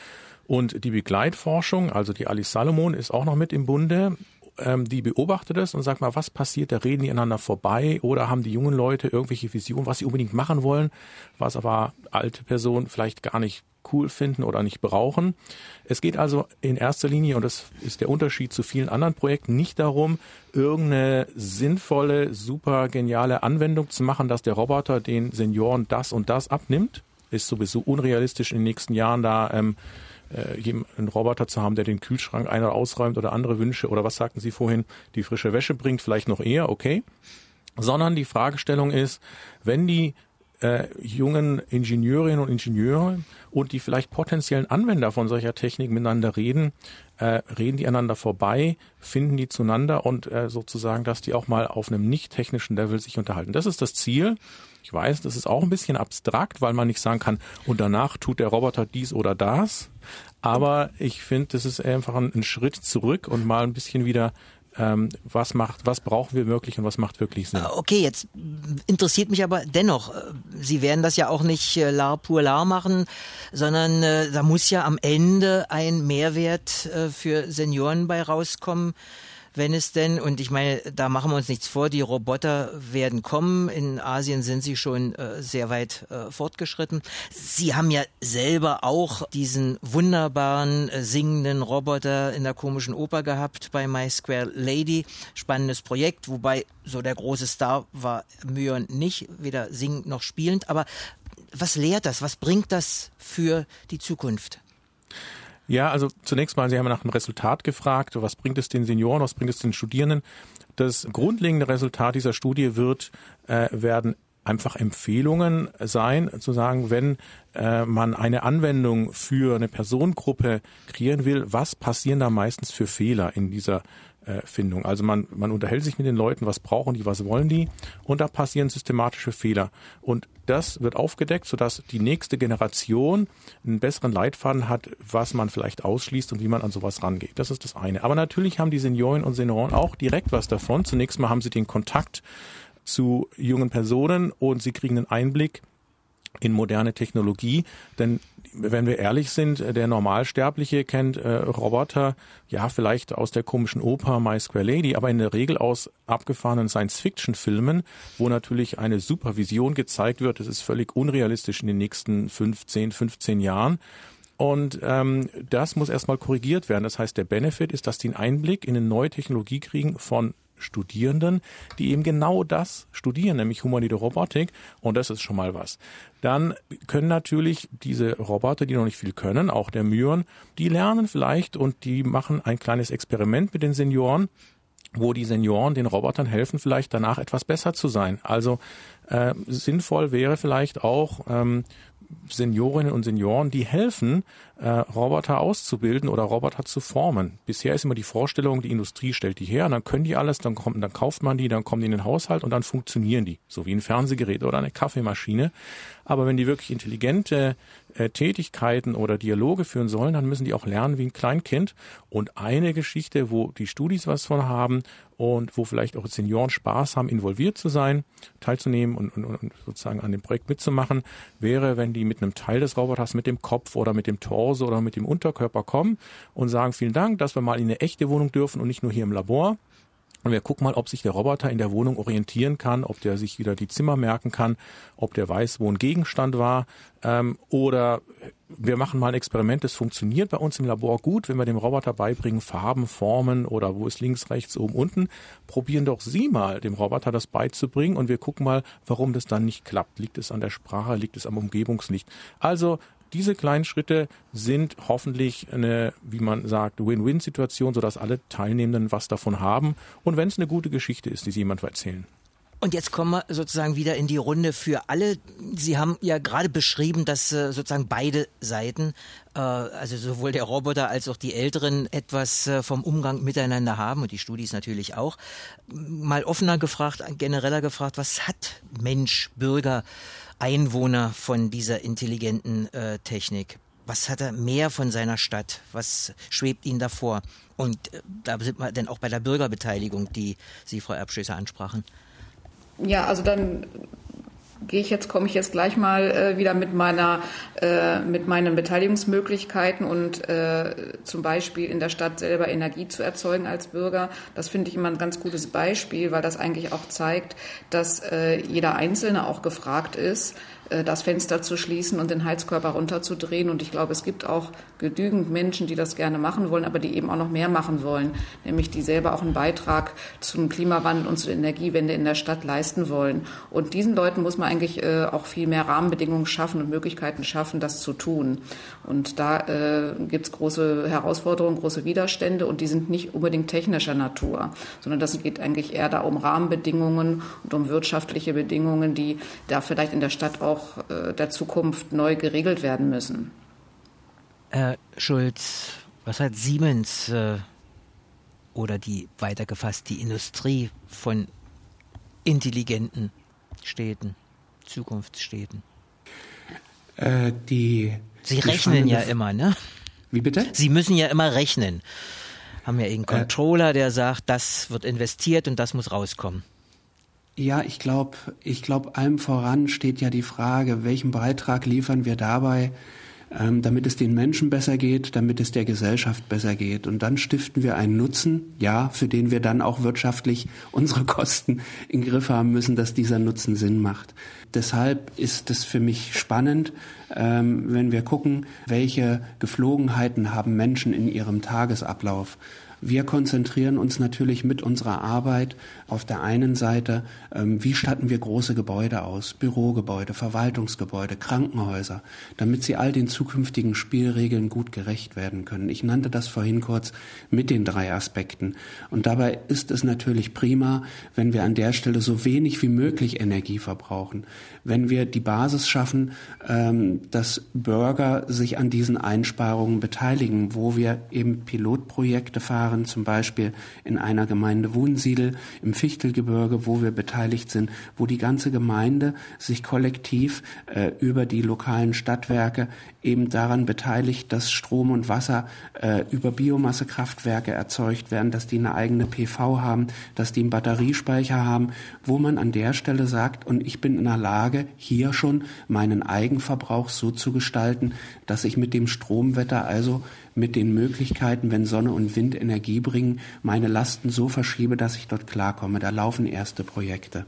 Und die Begleitforschung, also die Alice Salomon ist auch noch mit im Bunde, ähm, die beobachtet es und sagt mal, was passiert, da reden die einander vorbei oder haben die jungen Leute irgendwelche Visionen, was sie unbedingt machen wollen, was aber alte Personen vielleicht gar nicht cool finden oder nicht brauchen. Es geht also in erster Linie, und das ist der Unterschied zu vielen anderen Projekten, nicht darum, irgendeine sinnvolle, super geniale Anwendung zu machen, dass der Roboter den Senioren das und das abnimmt. Ist sowieso unrealistisch in den nächsten Jahren da ähm, äh, einen Roboter zu haben, der den Kühlschrank einer ausräumt oder andere Wünsche oder was sagten Sie vorhin, die frische Wäsche bringt, vielleicht noch eher, okay. Sondern die Fragestellung ist, wenn die äh, jungen Ingenieurinnen und Ingenieure und die vielleicht potenziellen Anwender von solcher Technik miteinander reden, äh, reden die einander vorbei, finden die zueinander und äh, sozusagen, dass die auch mal auf einem nicht technischen Level sich unterhalten. Das ist das Ziel. Ich weiß, das ist auch ein bisschen abstrakt, weil man nicht sagen kann, und danach tut der Roboter dies oder das. Aber ich finde, das ist einfach ein, ein Schritt zurück und mal ein bisschen wieder ähm, was macht, was brauchen wir wirklich und was macht wirklich Sinn. Okay, jetzt interessiert mich aber dennoch, äh, Sie werden das ja auch nicht äh, lar pur lar machen, sondern äh, da muss ja am Ende ein Mehrwert äh, für Senioren bei rauskommen wenn es denn, und ich meine, da machen wir uns nichts vor, die Roboter werden kommen. In Asien sind sie schon äh, sehr weit äh, fortgeschritten. Sie haben ja selber auch diesen wunderbaren äh, singenden Roboter in der komischen Oper gehabt bei My Square Lady. Spannendes Projekt, wobei so der große Star war Myon nicht, weder singend noch spielend. Aber was lehrt das? Was bringt das für die Zukunft? Ja, also zunächst mal, Sie haben nach dem Resultat gefragt, was bringt es den Senioren, was bringt es den Studierenden? Das grundlegende Resultat dieser Studie wird, äh, werden einfach Empfehlungen sein, zu sagen, wenn äh, man eine Anwendung für eine Personengruppe kreieren will, was passieren da meistens für Fehler in dieser Findung. Also man, man unterhält sich mit den Leuten, was brauchen die, was wollen die und da passieren systematische Fehler. Und das wird aufgedeckt, sodass die nächste Generation einen besseren Leitfaden hat, was man vielleicht ausschließt und wie man an sowas rangeht. Das ist das eine. Aber natürlich haben die Senioren und Senioren auch direkt was davon. Zunächst mal haben sie den Kontakt zu jungen Personen und sie kriegen einen Einblick in moderne Technologie. Denn wenn wir ehrlich sind, der Normalsterbliche kennt äh, Roboter, ja, vielleicht aus der komischen Oper My Square Lady, aber in der Regel aus abgefahrenen Science-Fiction-Filmen, wo natürlich eine Supervision gezeigt wird. Das ist völlig unrealistisch in den nächsten 15, 15 Jahren. Und ähm, das muss erstmal korrigiert werden. Das heißt, der Benefit ist, dass die einen Einblick in eine neue Technologie kriegen von Studierenden, die eben genau das studieren, nämlich Humanität Robotik. Und das ist schon mal was. Dann können natürlich diese Roboter, die noch nicht viel können, auch der Myon, die lernen vielleicht und die machen ein kleines Experiment mit den Senioren wo die Senioren den Robotern helfen, vielleicht danach etwas besser zu sein. Also äh, sinnvoll wäre vielleicht auch ähm, Seniorinnen und Senioren, die helfen, äh, Roboter auszubilden oder Roboter zu formen. Bisher ist immer die Vorstellung, die Industrie stellt die her und dann können die alles, dann kommt, dann kauft man die, dann kommen die in den Haushalt und dann funktionieren die, so wie ein Fernsehgerät oder eine Kaffeemaschine. Aber wenn die wirklich intelligente äh, Tätigkeiten oder Dialoge führen sollen, dann müssen die auch lernen wie ein Kleinkind. Und eine Geschichte, wo die Studis was von haben und wo vielleicht auch Senioren Spaß haben, involviert zu sein, teilzunehmen und, und, und sozusagen an dem Projekt mitzumachen, wäre, wenn die mit einem Teil des Roboters, mit dem Kopf oder mit dem Torso oder mit dem Unterkörper kommen und sagen, vielen Dank, dass wir mal in eine echte Wohnung dürfen und nicht nur hier im Labor. Und wir gucken mal, ob sich der Roboter in der Wohnung orientieren kann, ob der sich wieder die Zimmer merken kann, ob der weiß, wo ein Gegenstand war. Ähm, oder wir machen mal ein Experiment, das funktioniert bei uns im Labor gut, wenn wir dem Roboter beibringen, Farben, Formen oder wo ist links, rechts, oben, unten. Probieren doch Sie mal, dem Roboter das beizubringen und wir gucken mal, warum das dann nicht klappt. Liegt es an der Sprache, liegt es am Umgebungslicht? Also diese kleinen Schritte sind hoffentlich eine, wie man sagt, Win-Win-Situation, sodass alle Teilnehmenden was davon haben. Und wenn es eine gute Geschichte ist, die sie jemand erzählen. Und jetzt kommen wir sozusagen wieder in die Runde für alle. Sie haben ja gerade beschrieben, dass äh, sozusagen beide Seiten, äh, also sowohl der Roboter als auch die Älteren, etwas äh, vom Umgang miteinander haben und die Studis natürlich auch. Mal offener gefragt, genereller gefragt, was hat Mensch, Bürger Einwohner von dieser intelligenten äh, Technik? Was hat er mehr von seiner Stadt? Was schwebt ihm davor? Und äh, da sind wir dann auch bei der Bürgerbeteiligung, die Sie, Frau Erbschößer, ansprachen. Ja, also dann gehe ich jetzt, komme ich jetzt gleich mal äh, wieder mit meiner, äh, mit meinen Beteiligungsmöglichkeiten und äh, zum Beispiel in der Stadt selber Energie zu erzeugen als Bürger. Das finde ich immer ein ganz gutes Beispiel, weil das eigentlich auch zeigt, dass äh, jeder Einzelne auch gefragt ist, das Fenster zu schließen und den Heizkörper runterzudrehen. Und ich glaube, es gibt auch genügend Menschen, die das gerne machen wollen, aber die eben auch noch mehr machen wollen, nämlich die selber auch einen Beitrag zum Klimawandel und zur Energiewende in der Stadt leisten wollen. Und diesen Leuten muss man eigentlich äh, auch viel mehr Rahmenbedingungen schaffen und Möglichkeiten schaffen, das zu tun. Und da äh, gibt es große Herausforderungen, große Widerstände und die sind nicht unbedingt technischer Natur, sondern das geht eigentlich eher da um Rahmenbedingungen und um wirtschaftliche Bedingungen, die da vielleicht in der Stadt auch auch äh, der Zukunft neu geregelt werden müssen. Herr Schulz, was hat Siemens äh, oder die weitergefasst die Industrie von intelligenten Städten, Zukunftsstädten? Äh, die Sie rechnen ja immer, ne? Wie bitte? Sie müssen ja immer rechnen. haben ja einen Controller, der sagt, das wird investiert und das muss rauskommen. Ja, ich glaube, ich glaube, allem voran steht ja die Frage, welchen Beitrag liefern wir dabei, ähm, damit es den Menschen besser geht, damit es der Gesellschaft besser geht. Und dann stiften wir einen Nutzen, ja, für den wir dann auch wirtschaftlich unsere Kosten im Griff haben müssen, dass dieser Nutzen Sinn macht. Deshalb ist es für mich spannend, ähm, wenn wir gucken, welche Geflogenheiten haben Menschen in ihrem Tagesablauf. Wir konzentrieren uns natürlich mit unserer Arbeit auf der einen Seite, ähm, wie statten wir große Gebäude aus, Bürogebäude, Verwaltungsgebäude, Krankenhäuser, damit sie all den zukünftigen Spielregeln gut gerecht werden können. Ich nannte das vorhin kurz mit den drei Aspekten. Und dabei ist es natürlich prima, wenn wir an der Stelle so wenig wie möglich Energie verbrauchen. Wenn wir die Basis schaffen, ähm, dass Bürger sich an diesen Einsparungen beteiligen, wo wir eben Pilotprojekte fahren, zum Beispiel in einer Gemeinde Wunsiedel im Fichtelgebirge, wo wir beteiligt sind, wo die ganze Gemeinde sich kollektiv äh, über die lokalen Stadtwerke eben daran beteiligt, dass Strom und Wasser äh, über Biomassekraftwerke erzeugt werden, dass die eine eigene PV haben, dass die einen Batteriespeicher haben, wo man an der Stelle sagt, und ich bin in der Lage, hier schon meinen Eigenverbrauch so zu gestalten, dass ich mit dem Stromwetter also mit den Möglichkeiten, wenn Sonne und Wind Energie bringen, meine Lasten so verschiebe, dass ich dort klarkomme. Da laufen erste Projekte.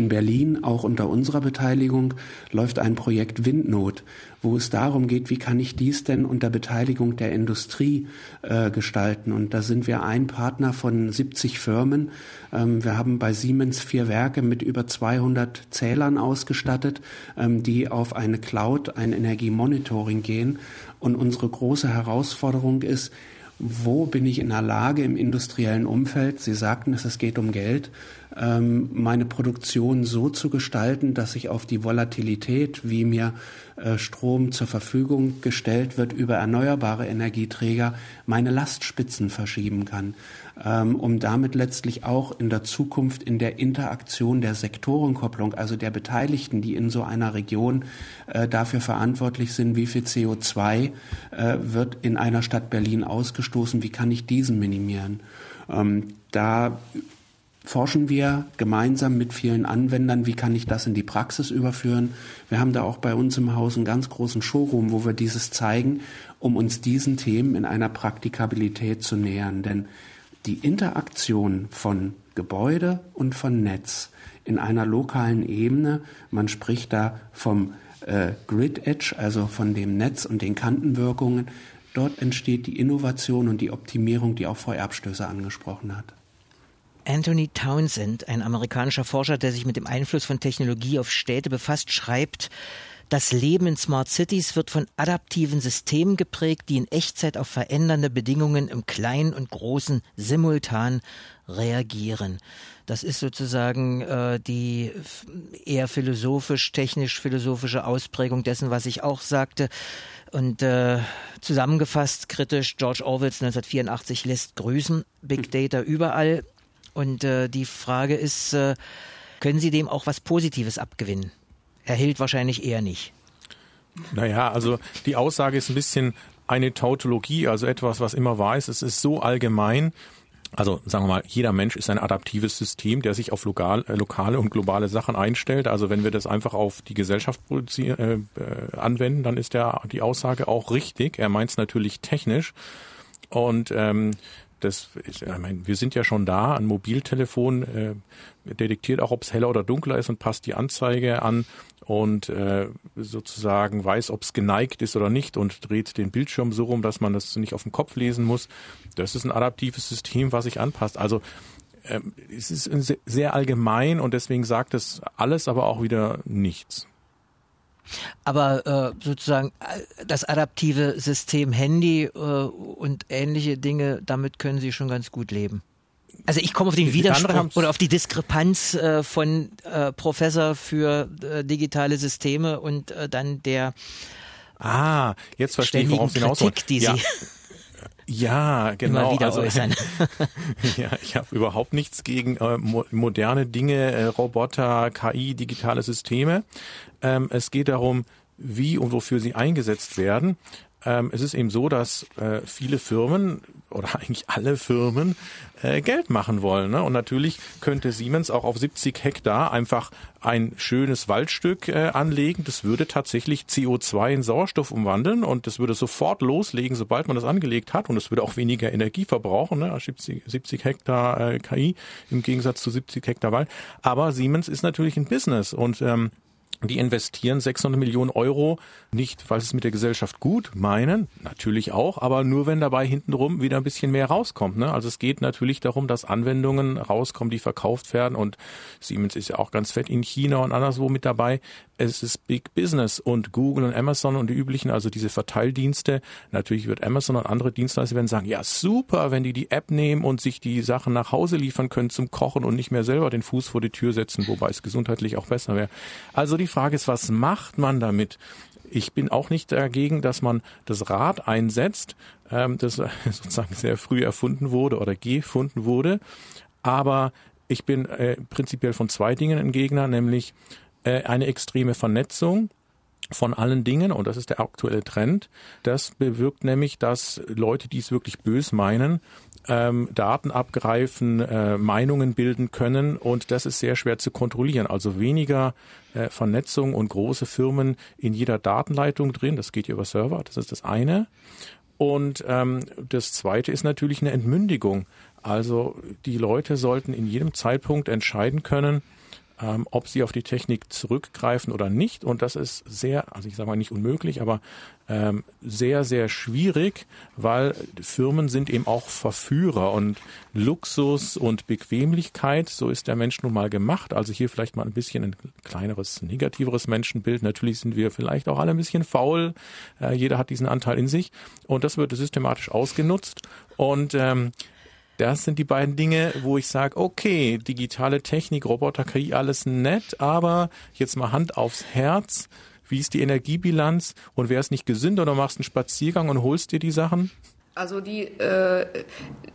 In Berlin, auch unter unserer Beteiligung, läuft ein Projekt Windnot, wo es darum geht, wie kann ich dies denn unter Beteiligung der Industrie äh, gestalten. Und da sind wir ein Partner von 70 Firmen. Ähm, wir haben bei Siemens vier Werke mit über 200 Zählern ausgestattet, ähm, die auf eine Cloud, ein Energiemonitoring gehen. Und unsere große Herausforderung ist, wo bin ich in der Lage im industriellen Umfeld, Sie sagten es, es geht um Geld, ähm, meine Produktion so zu gestalten, dass ich auf die Volatilität, wie mir äh, Strom zur Verfügung gestellt wird über erneuerbare Energieträger, meine Lastspitzen verschieben kann, um damit letztlich auch in der Zukunft in der Interaktion der Sektorenkopplung, also der Beteiligten, die in so einer Region äh, dafür verantwortlich sind, wie viel CO2 äh, wird in einer Stadt Berlin ausgestoßen, wie kann ich diesen minimieren. Ähm, da forschen wir gemeinsam mit vielen Anwendern, wie kann ich das in die Praxis überführen. Wir haben da auch bei uns im Haus einen ganz großen Showroom, wo wir dieses zeigen, um uns diesen Themen in einer Praktikabilität zu nähern. Denn die Interaktion von Gebäude und von Netz in einer lokalen Ebene, man spricht da vom äh, Grid Edge, also von dem Netz und den Kantenwirkungen, dort entsteht die Innovation und die Optimierung, die auch Frau Erbstößer angesprochen hat. Anthony Townsend, ein amerikanischer Forscher, der sich mit dem Einfluss von Technologie auf Städte befasst, schreibt, das Leben in Smart Cities wird von adaptiven Systemen geprägt, die in Echtzeit auf verändernde Bedingungen im Kleinen und Großen simultan reagieren. Das ist sozusagen äh, die eher philosophisch, technisch-philosophische Ausprägung dessen, was ich auch sagte. Und äh, zusammengefasst kritisch, George Orwells 1984 lässt grüßen, Big Data überall. Und äh, die Frage ist, äh, können Sie dem auch was Positives abgewinnen? Er hält wahrscheinlich eher nicht. Naja, also die Aussage ist ein bisschen eine Tautologie, also etwas, was immer weiß. Es ist so allgemein. Also sagen wir mal, jeder Mensch ist ein adaptives System, der sich auf lokal, äh, lokale und globale Sachen einstellt. Also wenn wir das einfach auf die Gesellschaft äh, äh, anwenden, dann ist der, die Aussage auch richtig. Er meint es natürlich technisch. Und ähm, das, ich meine, wir sind ja schon da. Ein Mobiltelefon äh, detektiert auch, ob es heller oder dunkler ist und passt die Anzeige an und äh, sozusagen weiß, ob es geneigt ist oder nicht und dreht den Bildschirm so rum, dass man das nicht auf dem Kopf lesen muss. Das ist ein adaptives System, was sich anpasst. Also ähm, es ist sehr allgemein und deswegen sagt es alles, aber auch wieder nichts. Aber äh, sozusagen äh, das adaptive System Handy äh, und ähnliche Dinge, damit können Sie schon ganz gut leben. Also ich komme auf den Widerspruch oder auf die Diskrepanz äh, von äh, Professor für äh, digitale Systeme und äh, dann der Ah, jetzt verstehe ich, worauf Sie hinaus Kritik, die ja. Sie ja, genau. Also, ja, ich habe überhaupt nichts gegen äh, mo moderne Dinge, äh, Roboter, KI, digitale Systeme. Ähm, es geht darum, wie und wofür sie eingesetzt werden. Ähm, es ist eben so, dass äh, viele Firmen oder eigentlich alle Firmen äh, Geld machen wollen. Ne? Und natürlich könnte Siemens auch auf 70 Hektar einfach ein schönes Waldstück äh, anlegen. Das würde tatsächlich CO2 in Sauerstoff umwandeln und das würde sofort loslegen, sobald man das angelegt hat. Und es würde auch weniger Energie verbrauchen, ne? 70, 70 Hektar äh, KI im Gegensatz zu 70 Hektar Wald. Aber Siemens ist natürlich ein Business und ähm, die investieren 600 Millionen Euro nicht, weil sie es mit der Gesellschaft gut meinen, natürlich auch, aber nur wenn dabei hintenrum wieder ein bisschen mehr rauskommt. Ne? Also es geht natürlich darum, dass Anwendungen rauskommen, die verkauft werden und Siemens ist ja auch ganz fett in China und anderswo mit dabei. Es ist Big Business und Google und Amazon und die üblichen, also diese Verteildienste. Natürlich wird Amazon und andere Dienstleister werden sagen, ja super, wenn die die App nehmen und sich die Sachen nach Hause liefern können zum Kochen und nicht mehr selber den Fuß vor die Tür setzen, wobei es gesundheitlich auch besser wäre. Also die Frage ist, was macht man damit? Ich bin auch nicht dagegen, dass man das Rad einsetzt, ähm, das sozusagen sehr früh erfunden wurde oder gefunden wurde. Aber ich bin äh, prinzipiell von zwei Dingen ein Gegner, nämlich äh, eine extreme Vernetzung von allen Dingen, und das ist der aktuelle Trend, das bewirkt nämlich, dass Leute, die es wirklich bös meinen, ähm, Daten abgreifen, äh, Meinungen bilden können und das ist sehr schwer zu kontrollieren. Also weniger äh, Vernetzung und große Firmen in jeder Datenleitung drin, das geht über Server, das ist das eine. Und ähm, das zweite ist natürlich eine Entmündigung. Also die Leute sollten in jedem Zeitpunkt entscheiden können, ähm, ob sie auf die Technik zurückgreifen oder nicht. Und das ist sehr, also ich sage mal nicht unmöglich, aber ähm, sehr, sehr schwierig, weil Firmen sind eben auch Verführer und Luxus und Bequemlichkeit, so ist der Mensch nun mal gemacht. Also hier vielleicht mal ein bisschen ein kleineres, negativeres Menschenbild. Natürlich sind wir vielleicht auch alle ein bisschen faul. Äh, jeder hat diesen Anteil in sich und das wird systematisch ausgenutzt. Und ähm, das sind die beiden Dinge, wo ich sage, okay, digitale Technik, Roboter, KI, alles nett, aber jetzt mal Hand aufs Herz. Wie ist die Energiebilanz? Und wäre es nicht gesünder, du machst einen Spaziergang und holst dir die Sachen? Also die, äh,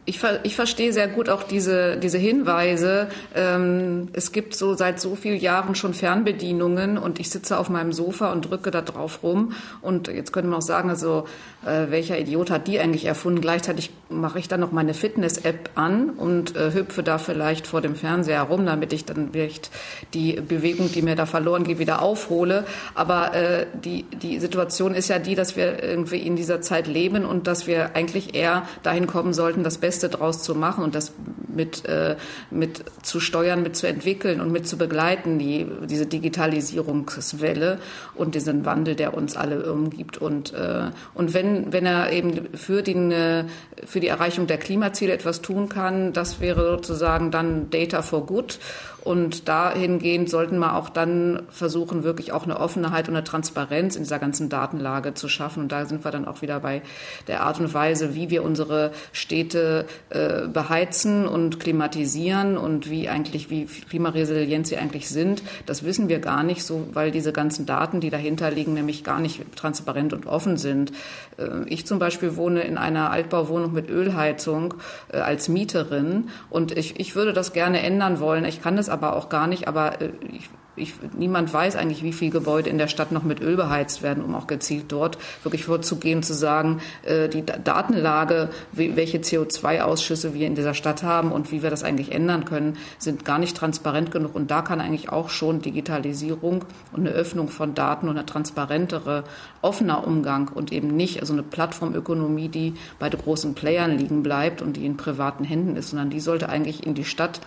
ich, ich verstehe sehr gut auch diese, diese Hinweise. Ähm, es gibt so seit so vielen Jahren schon Fernbedienungen und ich sitze auf meinem Sofa und drücke da drauf rum. Und jetzt könnte man auch sagen, also äh, welcher Idiot hat die eigentlich erfunden? Gleichzeitig mache ich dann noch meine Fitness-App an und äh, hüpfe da vielleicht vor dem Fernseher herum, damit ich dann vielleicht die Bewegung, die mir da verloren geht, wieder aufhole. Aber äh, die, die Situation ist ja die, dass wir irgendwie in dieser Zeit leben und dass wir eigentlich eher dahin kommen sollten, das Beste draus zu machen und das mit, äh, mit zu steuern, mit zu entwickeln und mit zu begleiten, die, diese Digitalisierungswelle und diesen Wandel, der uns alle umgibt. Und, äh, und wenn, wenn er eben für, den, äh, für die Erreichung der Klimaziele etwas tun kann, das wäre sozusagen dann Data for Good. Und dahingehend sollten wir auch dann versuchen, wirklich auch eine Offenheit und eine Transparenz in dieser ganzen Datenlage zu schaffen. Und da sind wir dann auch wieder bei der Art und Weise, wie wir unsere Städte äh, beheizen und klimatisieren und wie eigentlich, wie klimaresilient sie eigentlich sind. Das wissen wir gar nicht so, weil diese ganzen Daten, die dahinter liegen, nämlich gar nicht transparent und offen sind. Äh, ich zum Beispiel wohne in einer Altbauwohnung mit Ölheizung äh, als Mieterin und ich, ich würde das gerne ändern wollen. Ich kann das aber auch gar nicht, aber äh, ich ich, niemand weiß eigentlich, wie viele Gebäude in der Stadt noch mit Öl beheizt werden, um auch gezielt dort wirklich vorzugehen, zu sagen, äh, die Datenlage, welche CO2-Ausschüsse wir in dieser Stadt haben und wie wir das eigentlich ändern können, sind gar nicht transparent genug. Und da kann eigentlich auch schon Digitalisierung und eine Öffnung von Daten und eine transparentere, offener Umgang und eben nicht also eine Plattformökonomie, die bei den großen Playern liegen bleibt und die in privaten Händen ist, sondern die sollte eigentlich in die Stadt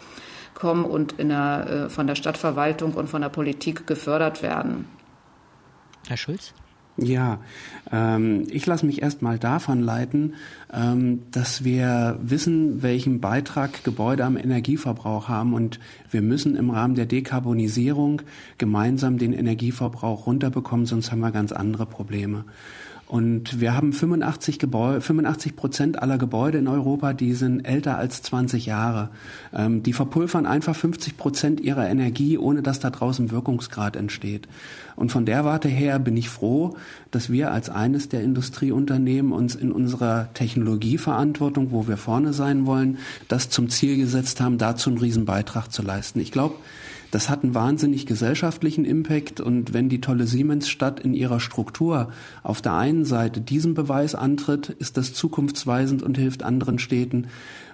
kommen und in der, äh, von der Stadtverwaltung und von der Politik gefördert werden. Herr Schulz? Ja, ähm, ich lasse mich erstmal davon leiten, ähm, dass wir wissen, welchen Beitrag Gebäude am Energieverbrauch haben und wir müssen im Rahmen der Dekarbonisierung gemeinsam den Energieverbrauch runterbekommen, sonst haben wir ganz andere Probleme. Und wir haben 85, Gebäude, 85 Prozent aller Gebäude in Europa, die sind älter als 20 Jahre. Ähm, die verpulvern einfach 50 Prozent ihrer Energie, ohne dass da draußen Wirkungsgrad entsteht. Und von der Warte her bin ich froh, dass wir als eines der Industrieunternehmen uns in unserer Technologieverantwortung, wo wir vorne sein wollen, das zum Ziel gesetzt haben, dazu einen Riesenbeitrag zu leisten. Ich glaube, Das hat einen wahnsinnig gesellschaftlichen Impact und wenn die tolle Siemensstadt in ihrer Struktur auf der einen Seite diesen Beweis antritt, ist das zukunftsweisend und hilft anderen Städten.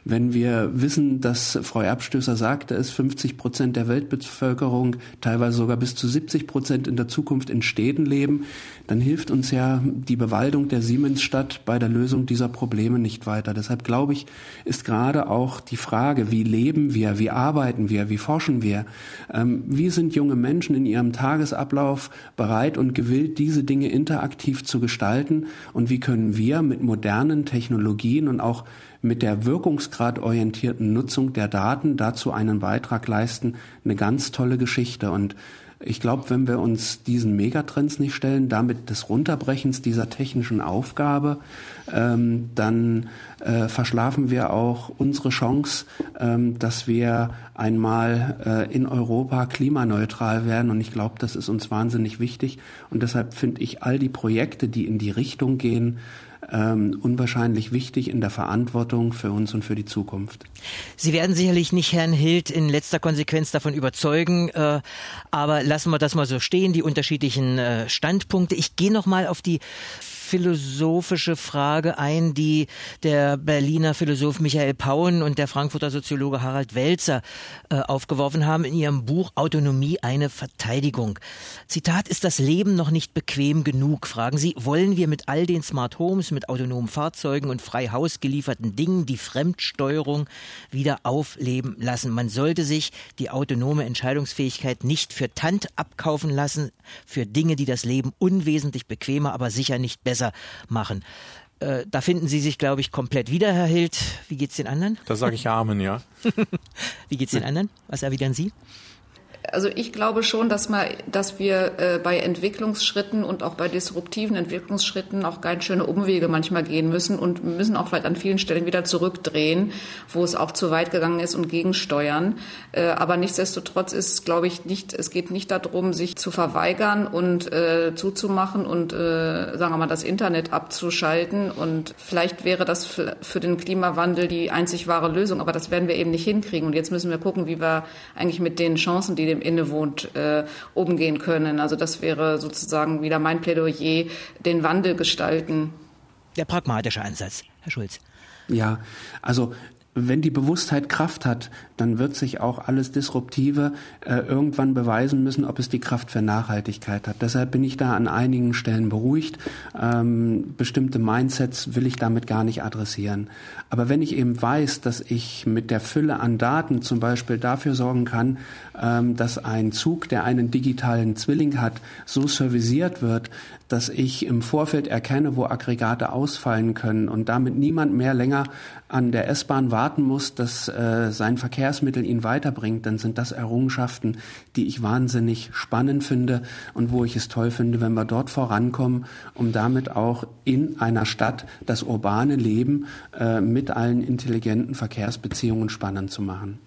Wenn wir wissen, dass Frau Erbstößer sagte, es 50 Prozent der Weltbevölkerung, teilweise sogar bis zu 70 Prozent in der Zukunft in Städten leben, dann hilft uns ja die Bewaldung der Siemensstadt bei der Lösung dieser Probleme nicht weiter. Deshalb glaube ich, ist gerade auch die Frage, wie leben wir, wie arbeiten wir, wie forschen wir, wie sind junge Menschen in ihrem Tagesablauf bereit und gewillt, diese Dinge interaktiv zu gestalten und wie können wir mit modernen Technologien und auch mit der wirkungsgradorientierten Nutzung der Daten dazu einen Beitrag leisten, eine ganz tolle Geschichte. Und ich glaube, wenn wir uns diesen Megatrends nicht stellen, damit des Runterbrechens dieser technischen Aufgabe, ähm, dann äh, verschlafen wir auch unsere Chance, ähm, dass wir einmal äh, in Europa klimaneutral werden. Und ich glaube, das ist uns wahnsinnig wichtig. Und deshalb finde ich all die Projekte, die in die Richtung gehen, ähm, unwahrscheinlich wichtig in der Verantwortung für uns und für die Zukunft. Sie werden sicherlich nicht Herrn Hild in letzter Konsequenz davon überzeugen, äh, aber lassen wir das mal so stehen, die unterschiedlichen äh, Standpunkte. Ich gehe noch mal auf die philosophische Frage ein, die der Berliner Philosoph Michael Pauen und der Frankfurter Soziologe Harald Welzer äh, aufgeworfen haben in ihrem Buch Autonomie eine Verteidigung. Zitat, ist das Leben noch nicht bequem genug? Fragen sie, wollen wir mit all den Smart Homes, mit autonomen Fahrzeugen und frei Haus gelieferten Dingen die Fremdsteuerung wieder aufleben lassen? Man sollte sich die autonome Entscheidungsfähigkeit nicht für Tant abkaufen lassen, für Dinge, die das Leben unwesentlich bequemer, aber sicher nicht besser besser machen. Äh, da finden Sie sich, glaube ich, komplett wieder, Herr Hild. Wie geht es den anderen? Da sage ich Amen, ja. Wie geht es den anderen? Was erwidern Sie? Also ich glaube schon, dass, man, dass wir äh, bei Entwicklungsschritten und auch bei disruptiven Entwicklungsschritten auch ganz schöne Umwege manchmal gehen müssen und müssen auch vielleicht an vielen Stellen wieder zurückdrehen, wo es auch zu weit gegangen ist und gegensteuern. Äh, aber nichtsdestotrotz ist, glaube ich, nicht, es geht nicht darum, sich zu verweigern und äh, zuzumachen und, äh, sagen wir mal, das Internet abzuschalten. Und vielleicht wäre das für den Klimawandel die einzig wahre Lösung, aber das werden wir eben nicht hinkriegen. Und jetzt müssen wir gucken, wie wir eigentlich mit den Chancen, die dem innewohnt, äh, umgehen können. Also das wäre sozusagen wieder mein Plädoyer, den Wandel gestalten. Der pragmatische Ansatz, Herr Schulz. Ja, also wenn die Bewusstheit Kraft hat, dann wird sich auch alles Disruptive äh, irgendwann beweisen müssen, ob es die Kraft für Nachhaltigkeit hat. Deshalb bin ich da an einigen Stellen beruhigt. Ähm, bestimmte Mindsets will ich damit gar nicht adressieren. Aber wenn ich eben weiß, dass ich mit der Fülle an Daten zum Beispiel dafür sorgen kann, ähm, dass ein Zug, der einen digitalen Zwilling hat, so servisiert wird, dass ich im Vorfeld erkenne, wo Aggregate ausfallen können und damit niemand mehr länger an der S-Bahn warten muss, dass äh, sein Verkehrsmittel ihn weiterbringt, dann sind das Errungenschaften, die ich wahnsinnig spannend finde und wo ich es toll finde, wenn wir dort vorankommen, um damit auch in einer Stadt das urbane Leben äh, mit allen intelligenten Verkehrsbeziehungen spannend zu machen.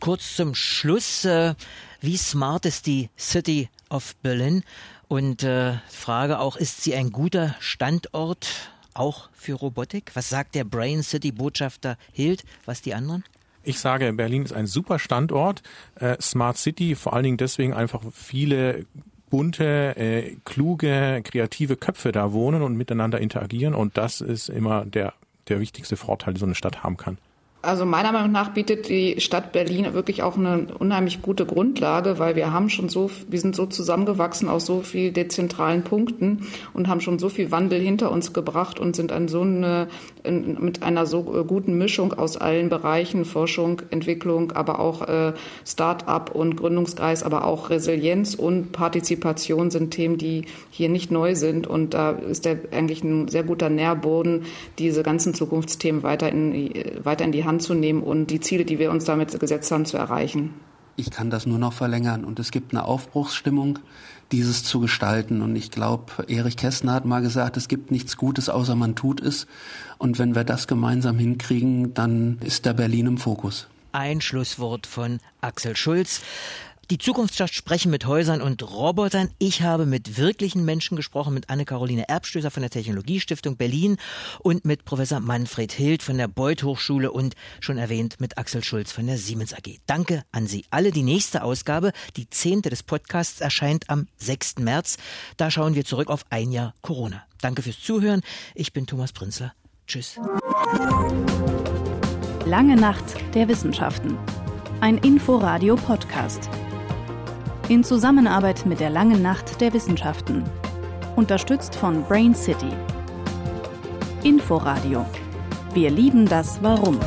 Kurz zum Schluss, äh, wie smart ist die City of Berlin? Und äh, Frage auch, ist sie ein guter Standort auch für Robotik? Was sagt der Brain City Botschafter Hild? Was die anderen? Ich sage, Berlin ist ein super Standort. Äh, Smart City, vor allen Dingen deswegen einfach viele bunte, äh, kluge, kreative Köpfe da wohnen und miteinander interagieren. Und das ist immer der, der wichtigste Vorteil, den so eine Stadt haben kann. Also meiner Meinung nach bietet die Stadt Berlin wirklich auch eine unheimlich gute Grundlage, weil wir haben schon so, wir sind so zusammengewachsen aus so viel dezentralen Punkten und haben schon so viel Wandel hinter uns gebracht und sind an so eine, mit einer so guten Mischung aus allen Bereichen, Forschung, Entwicklung, aber auch äh, Start-up und Gründungskreis, aber auch Resilienz und Partizipation sind Themen, die hier nicht neu sind und da ist der eigentlich ein sehr guter Nährboden, diese ganzen Zukunftsthemen weiter in, weiter in die Hand Hand zu nehmen und die Ziele, die wir uns damit gesetzt haben, zu erreichen. Ich kann das nur noch verlängern und es gibt eine Aufbruchsstimmung, dieses zu gestalten. Und ich glaube, Erich Kästner hat mal gesagt, es gibt nichts Gutes, außer man tut es. Und wenn wir das gemeinsam hinkriegen, dann ist der Berlin im Fokus. Ein Schlusswort von Axel Schulz. Die Zukunftsstadt sprechen mit Häusern und Robotern. Ich habe mit wirklichen Menschen gesprochen, mit Anne-Caroline Erbstößer von der Technologiestiftung Berlin und mit Professor Manfred Hild von der Beuth Hochschule und schon erwähnt mit Axel Schulz von der Siemens AG. Danke an Sie alle. Die nächste Ausgabe, die zehnte des Podcasts, erscheint am 6. März. Da schauen wir zurück auf ein Jahr Corona. Danke fürs Zuhören. Ich bin Thomas Prinzler. Tschüss. Lange Nacht der Wissenschaften. Ein Inforadio-Podcast in Zusammenarbeit mit der Langen Nacht der Wissenschaften. Unterstützt von Brain City. Inforadio. Wir lieben das Warum.